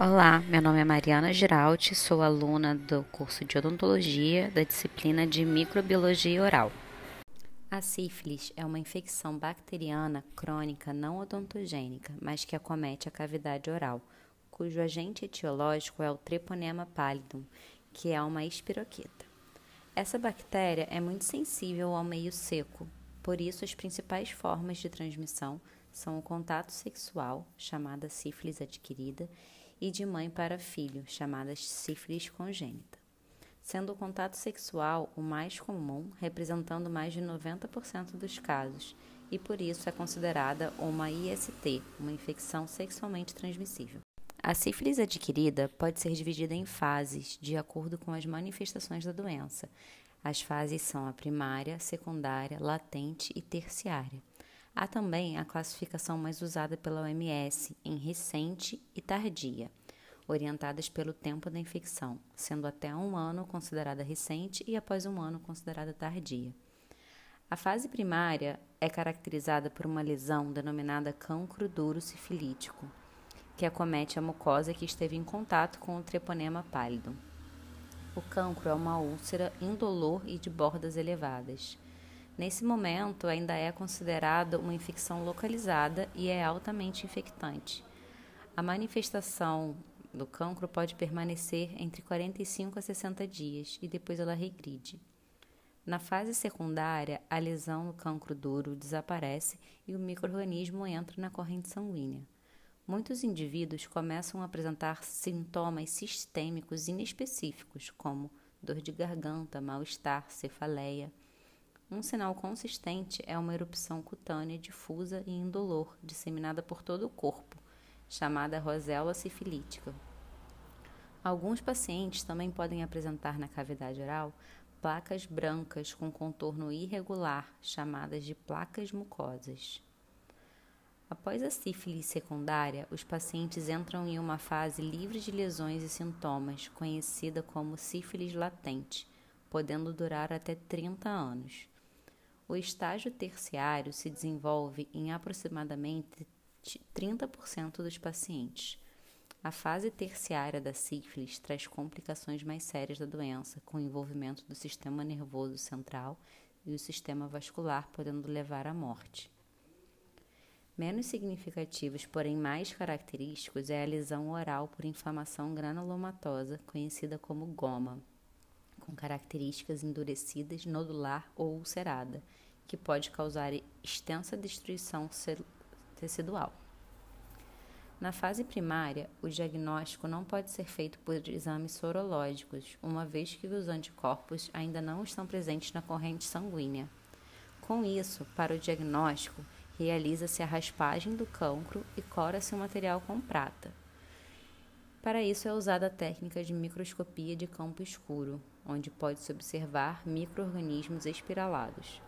Olá, meu nome é Mariana Giraldi, sou aluna do curso de odontologia da disciplina de microbiologia oral. A sífilis é uma infecção bacteriana crônica não odontogênica, mas que acomete a cavidade oral, cujo agente etiológico é o Treponema pallidum, que é uma espiroqueta. Essa bactéria é muito sensível ao meio seco, por isso as principais formas de transmissão são o contato sexual, chamada sífilis adquirida, e de mãe para filho, chamada sífilis congênita, sendo o contato sexual o mais comum, representando mais de 90% dos casos, e por isso é considerada uma IST, uma infecção sexualmente transmissível. A sífilis adquirida pode ser dividida em fases, de acordo com as manifestações da doença. As fases são a primária, secundária, latente e terciária. Há também a classificação mais usada pela OMS em recente e tardia, orientadas pelo tempo da infecção, sendo até um ano considerada recente e após um ano considerada tardia. A fase primária é caracterizada por uma lesão denominada cancro duro sifilítico, que acomete a mucosa que esteve em contato com o treponema pálido. O cancro é uma úlcera indolor e de bordas elevadas. Nesse momento, ainda é considerada uma infecção localizada e é altamente infectante. A manifestação do cancro pode permanecer entre 45 a 60 dias e depois ela regride. Na fase secundária, a lesão no cancro duro desaparece e o microorganismo entra na corrente sanguínea. Muitos indivíduos começam a apresentar sintomas sistêmicos inespecíficos, como dor de garganta, mal-estar, cefaleia. Um sinal consistente é uma erupção cutânea difusa e indolor, disseminada por todo o corpo, chamada rosela sifilítica. Alguns pacientes também podem apresentar na cavidade oral placas brancas com contorno irregular, chamadas de placas mucosas. Após a sífilis secundária, os pacientes entram em uma fase livre de lesões e sintomas, conhecida como sífilis latente, podendo durar até 30 anos. O estágio terciário se desenvolve em aproximadamente 30% dos pacientes. A fase terciária da sífilis traz complicações mais sérias da doença, com envolvimento do sistema nervoso central e o sistema vascular, podendo levar à morte. Menos significativos, porém mais característicos, é a lesão oral por inflamação granulomatosa, conhecida como goma com características endurecidas, nodular ou ulcerada, que pode causar extensa destruição tecidual. Na fase primária, o diagnóstico não pode ser feito por exames sorológicos, uma vez que os anticorpos ainda não estão presentes na corrente sanguínea. Com isso, para o diagnóstico, realiza-se a raspagem do cancro e cora-se o material com prata. Para isso é usada a técnica de microscopia de campo escuro, onde pode-se observar microorganismos espiralados.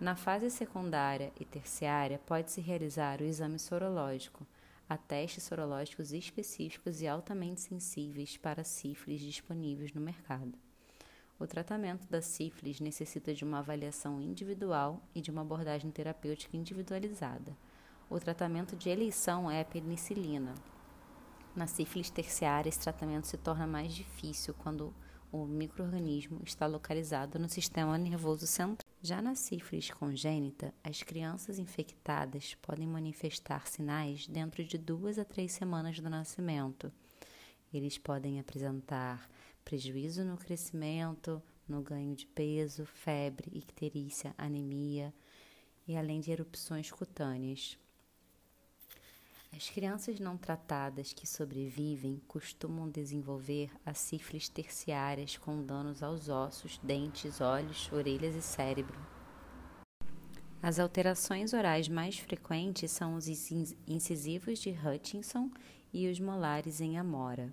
Na fase secundária e terciária, pode-se realizar o exame sorológico, a testes sorológicos específicos e altamente sensíveis para sífilis disponíveis no mercado. O tratamento da sífilis necessita de uma avaliação individual e de uma abordagem terapêutica individualizada. O tratamento de eleição é a penicilina, na sífilis terciária, esse tratamento se torna mais difícil quando o microorganismo está localizado no sistema nervoso central. Já na sífilis congênita, as crianças infectadas podem manifestar sinais dentro de duas a três semanas do nascimento. Eles podem apresentar prejuízo no crescimento, no ganho de peso, febre, icterícia, anemia e além de erupções cutâneas. As crianças não tratadas que sobrevivem costumam desenvolver as sífilis terciárias com danos aos ossos, dentes, olhos, orelhas e cérebro. As alterações orais mais frequentes são os incisivos de Hutchinson e os molares em amora.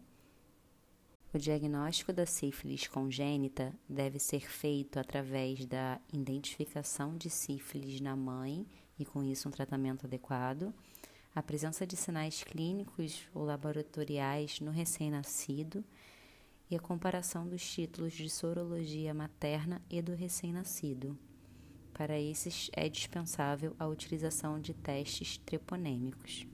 O diagnóstico da sífilis congênita deve ser feito através da identificação de sífilis na mãe e, com isso, um tratamento adequado a presença de sinais clínicos ou laboratoriais no recém-nascido e a comparação dos títulos de sorologia materna e do recém-nascido. Para esses, é dispensável a utilização de testes treponêmicos.